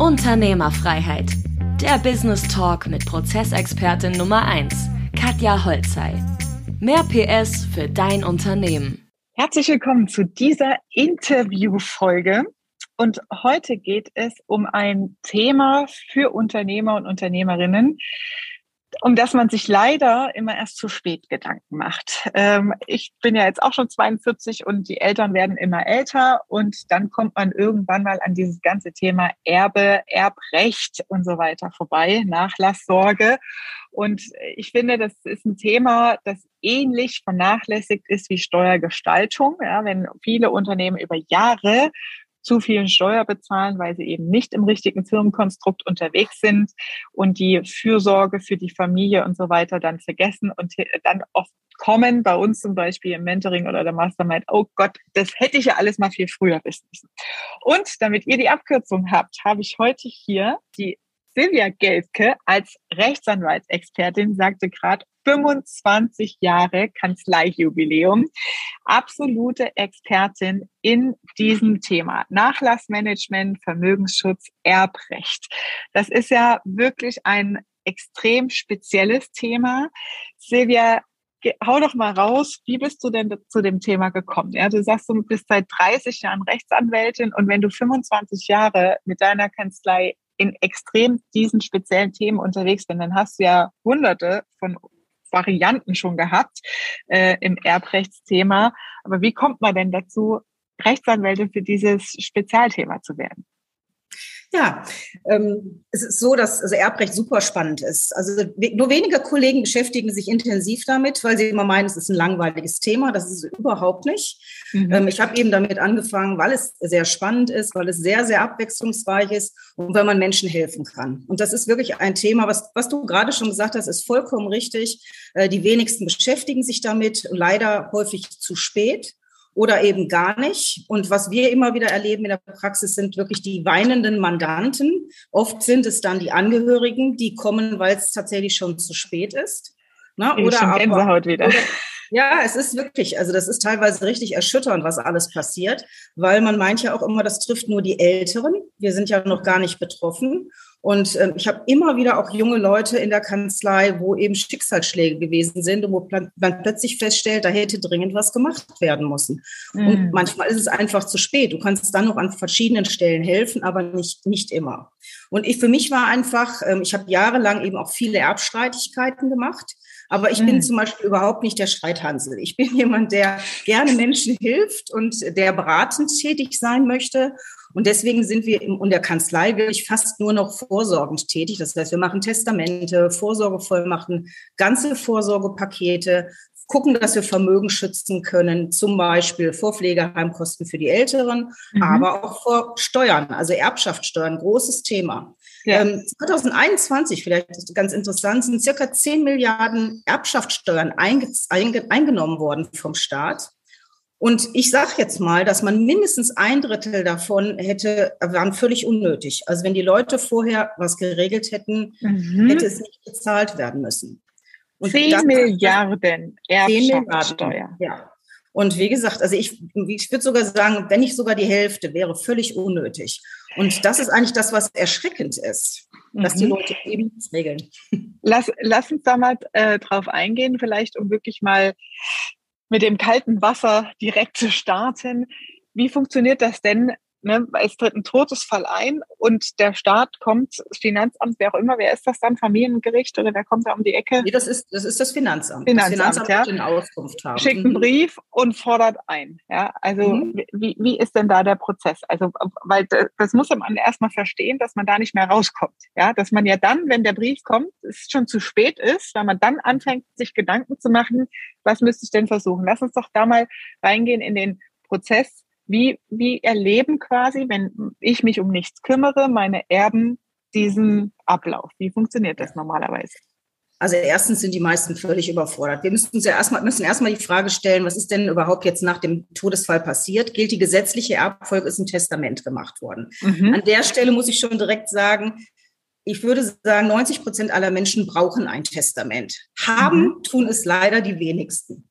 Unternehmerfreiheit. Der Business Talk mit Prozessexpertin Nummer 1, Katja Holzei. Mehr PS für dein Unternehmen. Herzlich willkommen zu dieser Interviewfolge. Und heute geht es um ein Thema für Unternehmer und Unternehmerinnen, um das man sich leider immer erst zu spät Gedanken macht. Ähm, ich bin ja jetzt auch schon 42 und die Eltern werden immer älter und dann kommt man irgendwann mal an dieses ganze Thema Erbe, Erbrecht und so weiter vorbei, Nachlasssorge. Und ich finde, das ist ein Thema, das ähnlich vernachlässigt ist wie Steuergestaltung. Ja, wenn viele Unternehmen über Jahre zu viel Steuer bezahlen, weil sie eben nicht im richtigen Firmenkonstrukt unterwegs sind und die Fürsorge für die Familie und so weiter dann vergessen und dann oft kommen bei uns zum Beispiel im Mentoring oder der Mastermind, oh Gott, das hätte ich ja alles mal viel früher wissen müssen. Und damit ihr die Abkürzung habt, habe ich heute hier die Silvia Gelske als Rechtsanwaltsexpertin sagte gerade 25 Jahre Kanzleijubiläum. Absolute Expertin in diesem Thema. Nachlassmanagement, Vermögensschutz, Erbrecht. Das ist ja wirklich ein extrem spezielles Thema. Silvia, hau doch mal raus, wie bist du denn zu dem Thema gekommen? Ja, du sagst, du bist seit 30 Jahren Rechtsanwältin und wenn du 25 Jahre mit deiner Kanzlei in extrem diesen speziellen Themen unterwegs bin, dann hast du ja hunderte von Varianten schon gehabt äh, im Erbrechtsthema. Aber wie kommt man denn dazu, Rechtsanwältin für dieses Spezialthema zu werden? Ja, ähm, es ist so, dass also Erbrecht super spannend ist. Also nur wenige Kollegen beschäftigen sich intensiv damit, weil sie immer meinen, es ist ein langweiliges Thema. Das ist es überhaupt nicht. Mhm. Ähm, ich habe eben damit angefangen, weil es sehr spannend ist, weil es sehr, sehr abwechslungsreich ist und weil man Menschen helfen kann. Und das ist wirklich ein Thema, was, was du gerade schon gesagt hast, ist vollkommen richtig. Äh, die wenigsten beschäftigen sich damit, leider häufig zu spät oder eben gar nicht. Und was wir immer wieder erleben in der Praxis sind wirklich die weinenden Mandanten. Oft sind es dann die Angehörigen, die kommen, weil es tatsächlich schon zu spät ist. Na, oder schon Gänsehaut wieder. Oder, ja, es ist wirklich, also das ist teilweise richtig erschütternd, was alles passiert, weil man meint ja auch immer, das trifft nur die Älteren. Wir sind ja noch gar nicht betroffen. Und ähm, ich habe immer wieder auch junge Leute in der Kanzlei, wo eben Schicksalsschläge gewesen sind und wo man plötzlich feststellt, da hätte dringend was gemacht werden müssen. Mhm. Und manchmal ist es einfach zu spät. Du kannst dann noch an verschiedenen Stellen helfen, aber nicht, nicht immer. Und ich, für mich war einfach, ähm, ich habe jahrelang eben auch viele Erbstreitigkeiten gemacht. Aber ich bin mhm. zum Beispiel überhaupt nicht der Streithansel. Ich bin jemand, der gerne Menschen hilft und der beratend tätig sein möchte. Und deswegen sind wir in der Kanzlei wirklich fast nur noch vorsorgend tätig. Das heißt, wir machen Testamente, Vorsorgevollmachten, ganze Vorsorgepakete, gucken, dass wir Vermögen schützen können, zum Beispiel vor Pflegeheimkosten für die Älteren, mhm. aber auch vor Steuern, also Erbschaftssteuern, großes Thema. Ja. 2021, ähm, vielleicht ist ganz interessant, sind circa 10 Milliarden Erbschaftssteuern eingenommen worden vom Staat. Und ich sage jetzt mal, dass man mindestens ein Drittel davon hätte, waren völlig unnötig. Also wenn die Leute vorher was geregelt hätten, mhm. hätte es nicht bezahlt werden müssen. Und 10 Milliarden Erbschaftssteuer. Ja. Und wie gesagt, also ich, ich würde sogar sagen, wenn nicht sogar die Hälfte, wäre völlig unnötig. Und das ist eigentlich das, was erschreckend ist, dass die mhm. Leute eben nichts regeln. Lass, lass uns da mal äh, drauf eingehen, vielleicht um wirklich mal mit dem kalten Wasser direkt zu starten. Wie funktioniert das denn ne, es tritt ein Todesfall ein und der Staat kommt, das Finanzamt, wer auch immer, wer ist das dann, Familiengericht oder wer kommt da um die Ecke? Nee, das ist das, ist das Finanzamt. Finanzamt, das Finanzamt ja. Auskunft haben. Schickt einen mhm. Brief und fordert ein. Ja, also mhm. wie, wie ist denn da der Prozess? Also, weil das muss man erstmal verstehen, dass man da nicht mehr rauskommt. Ja, dass man ja dann, wenn der Brief kommt, es schon zu spät ist, weil man dann anfängt, sich Gedanken zu machen, was müsste ich denn versuchen? Lass uns doch da mal reingehen in den Prozess wie, wie erleben quasi, wenn ich mich um nichts kümmere, meine Erben diesen Ablauf? Wie funktioniert das normalerweise? Also erstens sind die meisten völlig überfordert. Wir müssen uns ja erstmal, müssen erstmal die Frage stellen, was ist denn überhaupt jetzt nach dem Todesfall passiert? Gilt die gesetzliche Erbfolge, ist ein Testament gemacht worden. Mhm. An der Stelle muss ich schon direkt sagen, ich würde sagen, 90 Prozent aller Menschen brauchen ein Testament. Haben mhm. tun es leider die wenigsten.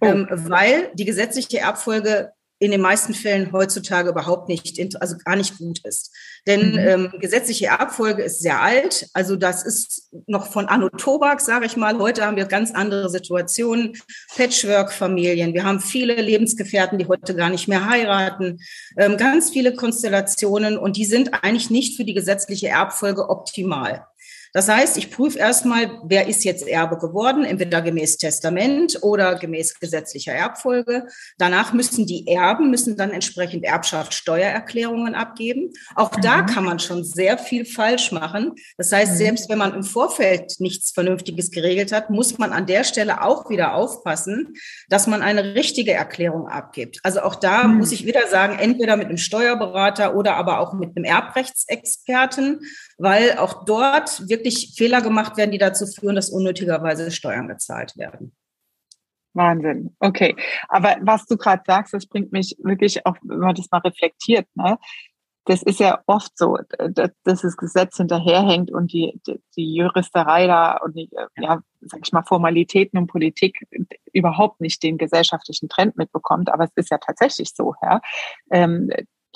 Oh. Ähm, weil die gesetzliche Erbfolge in den meisten Fällen heutzutage überhaupt nicht, also gar nicht gut ist. Denn mhm. ähm, gesetzliche Erbfolge ist sehr alt. Also das ist noch von Anno Tobak, sage ich mal. Heute haben wir ganz andere Situationen. Patchwork-Familien. Wir haben viele Lebensgefährten, die heute gar nicht mehr heiraten. Ähm, ganz viele Konstellationen und die sind eigentlich nicht für die gesetzliche Erbfolge optimal. Das heißt, ich prüfe erstmal, wer ist jetzt Erbe geworden, entweder gemäß Testament oder gemäß gesetzlicher Erbfolge. Danach müssen die Erben, müssen dann entsprechend Erbschaftssteuererklärungen abgeben. Auch mhm. da kann man schon sehr viel falsch machen. Das heißt, mhm. selbst wenn man im Vorfeld nichts Vernünftiges geregelt hat, muss man an der Stelle auch wieder aufpassen, dass man eine richtige Erklärung abgibt. Also auch da mhm. muss ich wieder sagen, entweder mit einem Steuerberater oder aber auch mit einem Erbrechtsexperten, weil auch dort wirklich Fehler gemacht werden, die dazu führen, dass unnötigerweise Steuern gezahlt werden. Wahnsinn. Okay. Aber was du gerade sagst, das bringt mich wirklich auch, wenn man das mal reflektiert, ne? Das ist ja oft so, dass das Gesetz hinterherhängt und die, die, die Juristerei da und die, ja, sag ich mal, Formalitäten und Politik überhaupt nicht den gesellschaftlichen Trend mitbekommt. Aber es ist ja tatsächlich so, ja.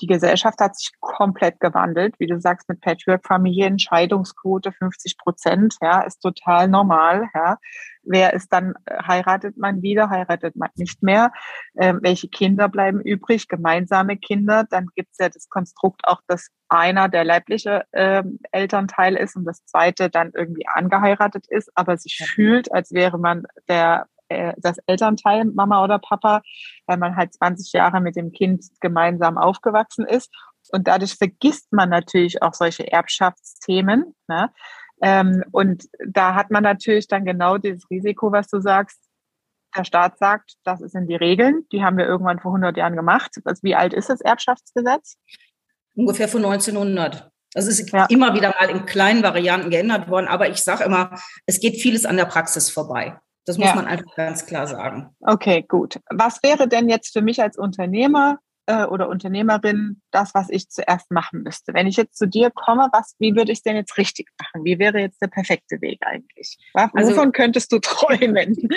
Die Gesellschaft hat sich komplett gewandelt. Wie du sagst, mit Patchwork-Familien, Scheidungsquote 50 Prozent, ja, ist total normal, ja. Wer ist dann, äh, heiratet man wieder, heiratet man nicht mehr? Ähm, welche Kinder bleiben übrig? Gemeinsame Kinder. Dann gibt's ja das Konstrukt auch, dass einer der leibliche äh, Elternteil ist und das zweite dann irgendwie angeheiratet ist, aber sich fühlt, als wäre man der äh, das Elternteil, Mama oder Papa, weil man halt 20 Jahre mit dem Kind gemeinsam aufgewachsen ist. Und dadurch vergisst man natürlich auch solche Erbschaftsthemen. Ne? Ähm, und da hat man natürlich dann genau dieses Risiko, was du sagst. Der Staat sagt, das sind die Regeln, die haben wir irgendwann vor 100 Jahren gemacht. Also wie alt ist das Erbschaftsgesetz? Ungefähr von 1900. Das ist ja. immer wieder mal in kleinen Varianten geändert worden, aber ich sage immer, es geht vieles an der Praxis vorbei. Das muss ja. man einfach ganz klar sagen. Okay, gut. Was wäre denn jetzt für mich als Unternehmer äh, oder Unternehmerin das, was ich zuerst machen müsste? Wenn ich jetzt zu dir komme, was, wie würde ich denn jetzt richtig machen? Wie wäre jetzt der perfekte Weg eigentlich? Also, wovon könntest du träumen?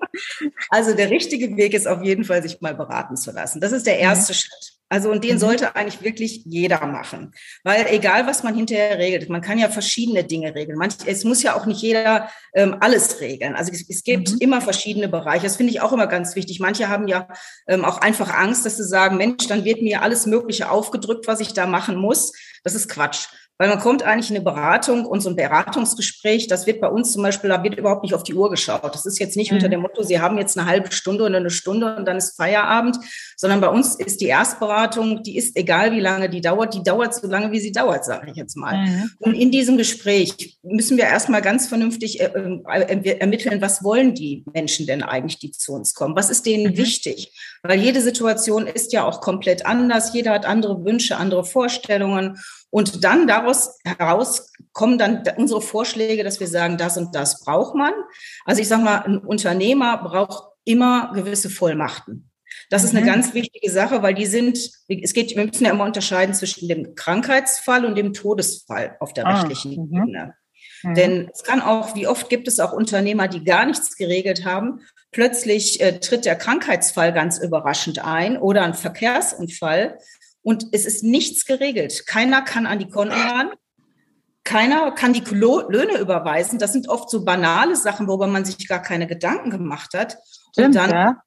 also der richtige Weg ist auf jeden Fall, sich mal beraten zu lassen. Das ist der mhm. erste mhm. Schritt. Also und den mhm. sollte eigentlich wirklich jeder machen, weil egal was man hinterher regelt, man kann ja verschiedene Dinge regeln. Manch, es muss ja auch nicht jeder ähm, alles regeln. Also es, es gibt mhm. immer verschiedene Bereiche. Das finde ich auch immer ganz wichtig. Manche haben ja ähm, auch einfach Angst, dass sie sagen, Mensch, dann wird mir alles Mögliche aufgedrückt, was ich da machen muss. Das ist Quatsch. Weil man kommt eigentlich in eine Beratung und so ein Beratungsgespräch, das wird bei uns zum Beispiel, da wird überhaupt nicht auf die Uhr geschaut. Das ist jetzt nicht mhm. unter dem Motto, Sie haben jetzt eine halbe Stunde oder eine Stunde und dann ist Feierabend, sondern bei uns ist die Erstberatung, die ist egal, wie lange die dauert, die dauert so lange, wie sie dauert, sage ich jetzt mal. Mhm. Und in diesem Gespräch müssen wir erstmal ganz vernünftig äh, äh, ermitteln, was wollen die Menschen denn eigentlich, die zu uns kommen? Was ist denen mhm. wichtig? Weil jede Situation ist ja auch komplett anders. Jeder hat andere Wünsche, andere Vorstellungen. Und dann daraus heraus kommen dann unsere Vorschläge, dass wir sagen, das und das braucht man. Also ich sage mal, ein Unternehmer braucht immer gewisse Vollmachten. Das ist eine mhm. ganz wichtige Sache, weil die sind, es geht, wir müssen ja immer unterscheiden zwischen dem Krankheitsfall und dem Todesfall auf der ah, rechtlichen mhm. Ebene. Mhm. Denn es kann auch, wie oft gibt es auch Unternehmer, die gar nichts geregelt haben. Plötzlich äh, tritt der Krankheitsfall ganz überraschend ein oder ein Verkehrsunfall und es ist nichts geregelt. Keiner kann an die Konten ran. Keiner kann die Löhne überweisen. Das sind oft so banale Sachen, worüber man sich gar keine Gedanken gemacht hat. Stimmt, und dann ja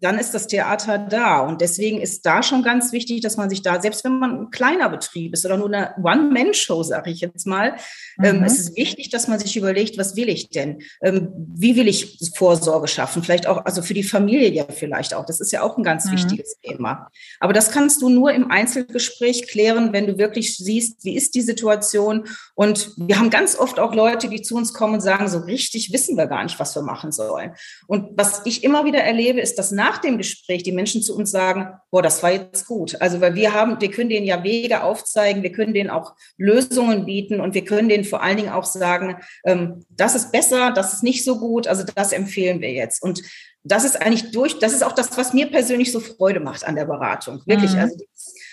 dann ist das Theater da. Und deswegen ist da schon ganz wichtig, dass man sich da, selbst wenn man ein kleiner Betrieb ist oder nur eine One-Man-Show, sage ich jetzt mal, ähm, mhm. ähm, es ist wichtig, dass man sich überlegt, was will ich denn? Ähm, wie will ich Vorsorge schaffen? Vielleicht auch, also für die Familie ja vielleicht auch. Das ist ja auch ein ganz mhm. wichtiges Thema. Aber das kannst du nur im Einzelgespräch klären, wenn du wirklich siehst, wie ist die Situation. Und wir haben ganz oft auch Leute, die zu uns kommen und sagen, so richtig wissen wir gar nicht, was wir machen sollen. Und was ich immer wieder erlebe, ist, dass nach nach dem Gespräch die Menschen zu uns sagen, boah, das war jetzt gut. Also weil wir haben, wir können denen ja Wege aufzeigen, wir können denen auch Lösungen bieten und wir können denen vor allen Dingen auch sagen, ähm, das ist besser, das ist nicht so gut, also das empfehlen wir jetzt. Und das ist eigentlich durch, das ist auch das, was mir persönlich so Freude macht an der Beratung. Wirklich, mhm. also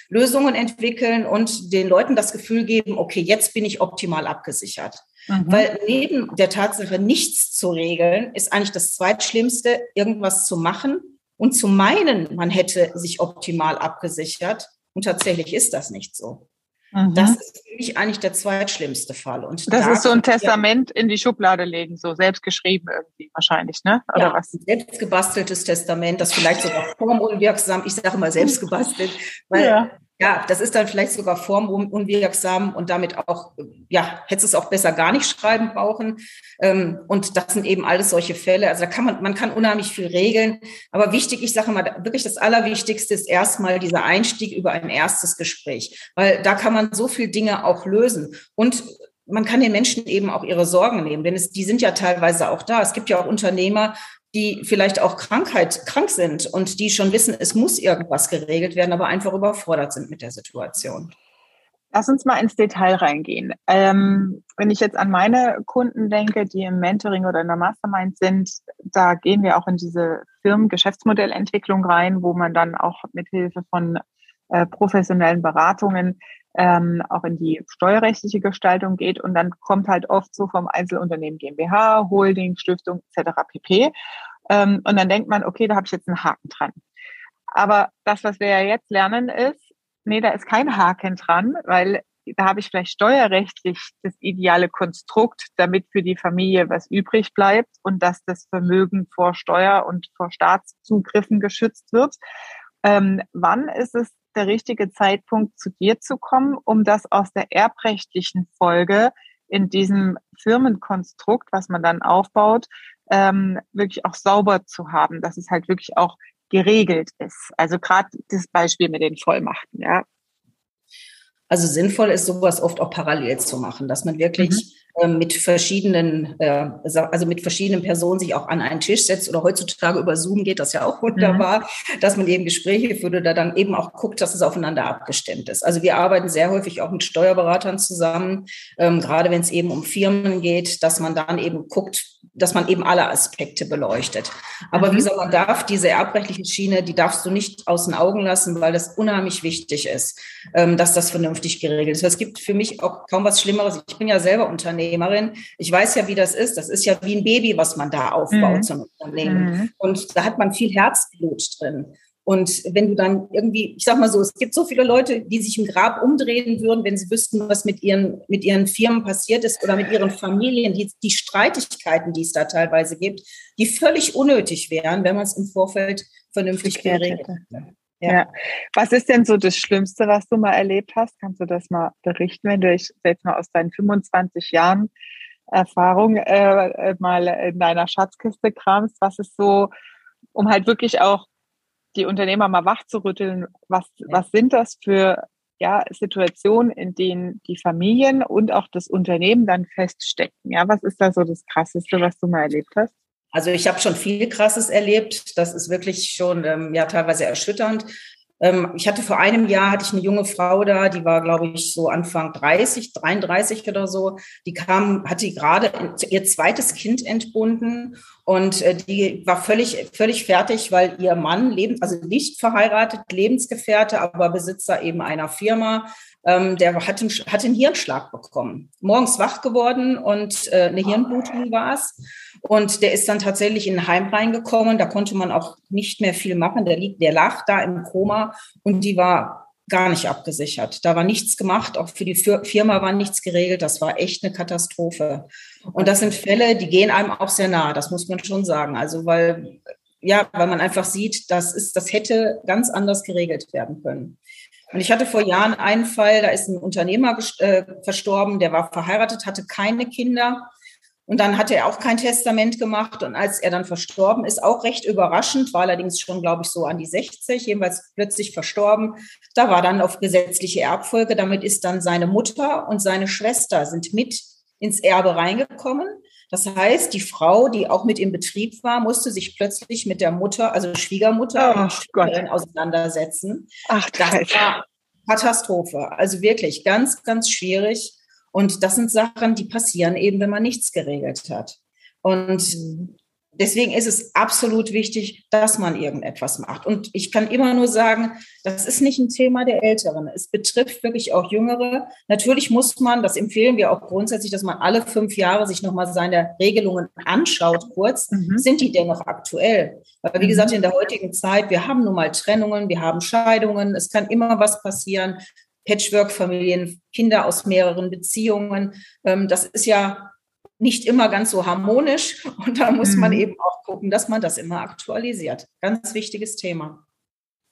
Lösungen entwickeln und den Leuten das Gefühl geben, okay, jetzt bin ich optimal abgesichert. Mhm. Weil neben der Tatsache, nichts zu regeln, ist eigentlich das Zweitschlimmste, irgendwas zu machen und zu meinen, man hätte sich optimal abgesichert. Und tatsächlich ist das nicht so. Mhm. Das ist für mich eigentlich der zweitschlimmste Fall. Und das da ist so ein Testament in die Schublade legen, so selbst geschrieben irgendwie wahrscheinlich, ne? Oder ja, was? Ein selbst gebasteltes Testament, das vielleicht sogar formunwirksam, ich sage mal selbst gebastelt, weil ja. Ja, das ist dann vielleicht sogar formunwirksam und damit auch, ja, hättest es auch besser gar nicht schreiben brauchen. Ähm, und das sind eben alles solche Fälle. Also da kann man, man kann unheimlich viel regeln. Aber wichtig, ich sage mal, wirklich das Allerwichtigste ist erstmal dieser Einstieg über ein erstes Gespräch, weil da kann man so viel Dinge auch lösen. Und man kann den Menschen eben auch ihre Sorgen nehmen, denn es, die sind ja teilweise auch da. Es gibt ja auch Unternehmer, die vielleicht auch Krankheit, krank sind und die schon wissen, es muss irgendwas geregelt werden, aber einfach überfordert sind mit der Situation. Lass uns mal ins Detail reingehen. Ähm, wenn ich jetzt an meine Kunden denke, die im Mentoring oder in der Mastermind sind, da gehen wir auch in diese Firmen-Geschäftsmodellentwicklung rein, wo man dann auch mit Hilfe von äh, professionellen Beratungen ähm, auch in die steuerrechtliche Gestaltung geht und dann kommt halt oft so vom Einzelunternehmen GmbH, Holding, Stiftung etc. pp. Ähm, und dann denkt man, okay, da habe ich jetzt einen Haken dran. Aber das, was wir ja jetzt lernen, ist, nee, da ist kein Haken dran, weil da habe ich vielleicht steuerrechtlich das ideale Konstrukt, damit für die Familie was übrig bleibt und dass das Vermögen vor Steuer und vor Staatszugriffen geschützt wird. Ähm, wann ist es der richtige Zeitpunkt, zu dir zu kommen, um das aus der erbrechtlichen Folge in diesem Firmenkonstrukt, was man dann aufbaut, ähm, wirklich auch sauber zu haben, dass es halt wirklich auch geregelt ist. Also gerade das Beispiel mit den Vollmachten, ja. Also sinnvoll ist sowas oft auch parallel zu machen, dass man wirklich mhm mit verschiedenen, äh, also mit verschiedenen Personen sich auch an einen Tisch setzt oder heutzutage über Zoom geht das ja auch wunderbar, mhm. dass man eben Gespräche führt oder dann eben auch guckt, dass es aufeinander abgestimmt ist. Also wir arbeiten sehr häufig auch mit Steuerberatern zusammen, ähm, gerade wenn es eben um Firmen geht, dass man dann eben guckt, dass man eben alle Aspekte beleuchtet. Aber mhm. wie soll man darf diese erbrechtliche Schiene, die darfst du nicht aus den Augen lassen, weil das unheimlich wichtig ist, ähm, dass das vernünftig geregelt ist. Es gibt für mich auch kaum was Schlimmeres. Ich bin ja selber Unternehmer Unternehmerin. Ich weiß ja, wie das ist. Das ist ja wie ein Baby, was man da aufbaut mhm. zum Unternehmen. Mhm. Und da hat man viel Herzblut drin. Und wenn du dann irgendwie, ich sag mal so, es gibt so viele Leute, die sich im Grab umdrehen würden, wenn sie wüssten, was mit ihren, mit ihren Firmen passiert ist oder mit ihren Familien, die, die Streitigkeiten, die es da teilweise gibt, die völlig unnötig wären, wenn man es im Vorfeld vernünftig geregelt hätte. Ja. ja. Was ist denn so das Schlimmste, was du mal erlebt hast? Kannst du das mal berichten, wenn du dich jetzt mal aus deinen 25 Jahren Erfahrung äh, äh, mal in deiner Schatzkiste kramst? Was ist so, um halt wirklich auch die Unternehmer mal wach zu rütteln, was, ja. was sind das für ja, Situationen, in denen die Familien und auch das Unternehmen dann feststecken? Ja, was ist da so das Krasseste, was du mal erlebt hast? Also ich habe schon viel Krasses erlebt. Das ist wirklich schon ähm, ja teilweise erschütternd. Ähm, ich hatte vor einem Jahr hatte ich eine junge Frau da, die war glaube ich so Anfang 30, 33 oder so. Die kam, hatte gerade ihr zweites Kind entbunden und äh, die war völlig völlig fertig, weil ihr Mann lebend, also nicht verheiratet, Lebensgefährte, aber Besitzer eben einer Firma, ähm, der hat einen, hat einen Hirnschlag bekommen. Morgens wach geworden und äh, eine Hirnblutung war es. Und der ist dann tatsächlich in ein Heim reingekommen. Da konnte man auch nicht mehr viel machen. Der, liegt, der lag da im Koma und die war gar nicht abgesichert. Da war nichts gemacht. Auch für die Firma war nichts geregelt. Das war echt eine Katastrophe. Und das sind Fälle, die gehen einem auch sehr nah. Das muss man schon sagen. Also, weil, ja, weil man einfach sieht, das ist, das hätte ganz anders geregelt werden können. Und ich hatte vor Jahren einen Fall, da ist ein Unternehmer äh, verstorben, der war verheiratet, hatte keine Kinder und dann hatte er auch kein Testament gemacht. Und als er dann verstorben ist, auch recht überraschend, war allerdings schon, glaube ich, so an die 60, jedenfalls plötzlich verstorben. Da war dann auf gesetzliche Erbfolge. Damit ist dann seine Mutter und seine Schwester sind mit ins Erbe reingekommen. Das heißt, die Frau, die auch mit im Betrieb war, musste sich plötzlich mit der Mutter, also Schwiegermutter, oh, auseinandersetzen. Ach, das war Katastrophe. Also wirklich ganz, ganz schwierig. Und das sind Sachen, die passieren eben, wenn man nichts geregelt hat. Und mhm. Deswegen ist es absolut wichtig, dass man irgendetwas macht. Und ich kann immer nur sagen, das ist nicht ein Thema der Älteren. Es betrifft wirklich auch Jüngere. Natürlich muss man, das empfehlen wir auch grundsätzlich, dass man alle fünf Jahre sich nochmal seine Regelungen anschaut, kurz. Mhm. Sind die denn noch aktuell? Weil, wie gesagt, mhm. in der heutigen Zeit, wir haben nun mal Trennungen, wir haben Scheidungen, es kann immer was passieren. Patchwork-Familien, Kinder aus mehreren Beziehungen. Ähm, das ist ja nicht immer ganz so harmonisch und da muss mhm. man eben auch gucken, dass man das immer aktualisiert. Ganz wichtiges Thema.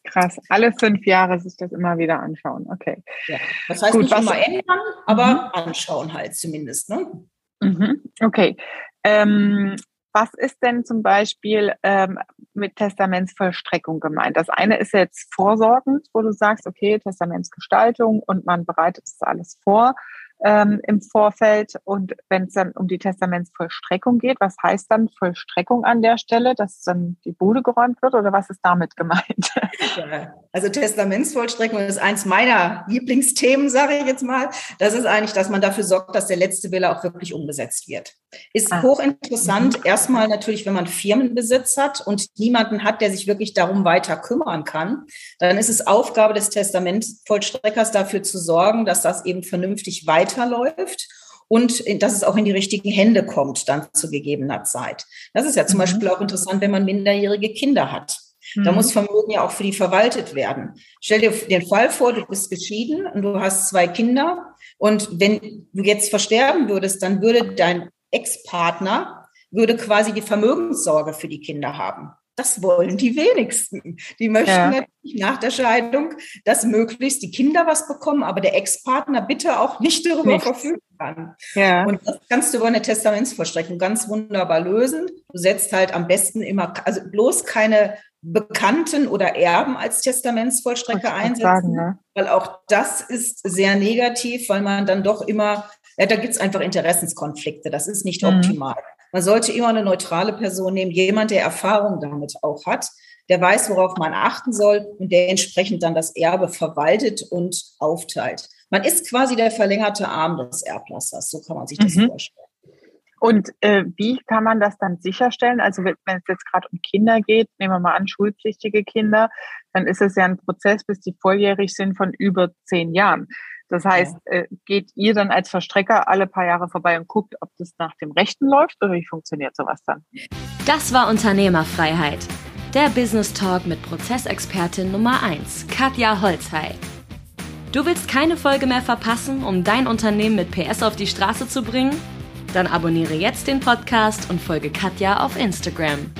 Krass, alle fünf Jahre sich das immer wieder anschauen. Okay. Ja, das heißt Gut, nicht was immer ändern, aber mhm. anschauen halt zumindest. Ne? Mhm. Okay. Ähm, was ist denn zum Beispiel ähm, mit Testamentsvollstreckung gemeint? Das eine ist jetzt vorsorgend, wo du sagst, okay, Testamentsgestaltung und man bereitet das alles vor ähm, im Vorfeld. Und wenn es dann um die Testamentsvollstreckung geht, was heißt dann Vollstreckung an der Stelle, dass dann die Bude geräumt wird oder was ist damit gemeint? Ja, also Testamentsvollstreckung ist eins meiner Lieblingsthemen, sage ich jetzt mal. Das ist eigentlich, dass man dafür sorgt, dass der letzte Wille auch wirklich umgesetzt wird. Ist ah. hochinteressant. Mhm. Erstmal natürlich, wenn man Firmenbesitz hat und niemanden hat, der sich wirklich darum weiter kümmern kann, dann ist es Aufgabe des Testamentsvollstreckers dafür zu sorgen, dass das eben vernünftig weiterläuft und dass es auch in die richtigen Hände kommt dann zu gegebener Zeit. Das ist ja zum mhm. Beispiel auch interessant, wenn man minderjährige Kinder hat. Da mhm. muss Vermögen ja auch für die verwaltet werden. Stell dir den Fall vor, du bist geschieden und du hast zwei Kinder und wenn du jetzt versterben würdest, dann würde dein Ex-Partner würde quasi die Vermögenssorge für die Kinder haben. Das wollen die wenigsten. Die möchten ja. natürlich nach der Scheidung, dass möglichst die Kinder was bekommen, aber der Ex-Partner bitte auch nicht darüber Nichts. verfügen kann. Ja. Und das kannst du über eine Testamentsvollstreckung ganz wunderbar lösen. Du setzt halt am besten immer, also bloß keine Bekannten oder Erben als Testamentsvollstrecker einsetzen, sagen, ne? weil auch das ist sehr negativ, weil man dann doch immer ja, da gibt es einfach Interessenskonflikte. Das ist nicht mhm. optimal. Man sollte immer eine neutrale Person nehmen, jemand, der Erfahrung damit auch hat, der weiß, worauf man achten soll und der entsprechend dann das Erbe verwaltet und aufteilt. Man ist quasi der verlängerte Arm des Erblassers. So kann man sich das mhm. vorstellen. Und äh, wie kann man das dann sicherstellen? Also wenn es jetzt gerade um Kinder geht, nehmen wir mal an, schulpflichtige Kinder, dann ist es ja ein Prozess, bis die volljährig sind von über zehn Jahren. Das heißt, äh, geht ihr dann als Verstrecker alle paar Jahre vorbei und guckt, ob das nach dem Rechten läuft oder wie funktioniert sowas dann? Das war Unternehmerfreiheit. Der Business Talk mit Prozessexpertin Nummer 1, Katja Holzhey. Du willst keine Folge mehr verpassen, um dein Unternehmen mit PS auf die Straße zu bringen? Dann abonniere jetzt den Podcast und folge Katja auf Instagram.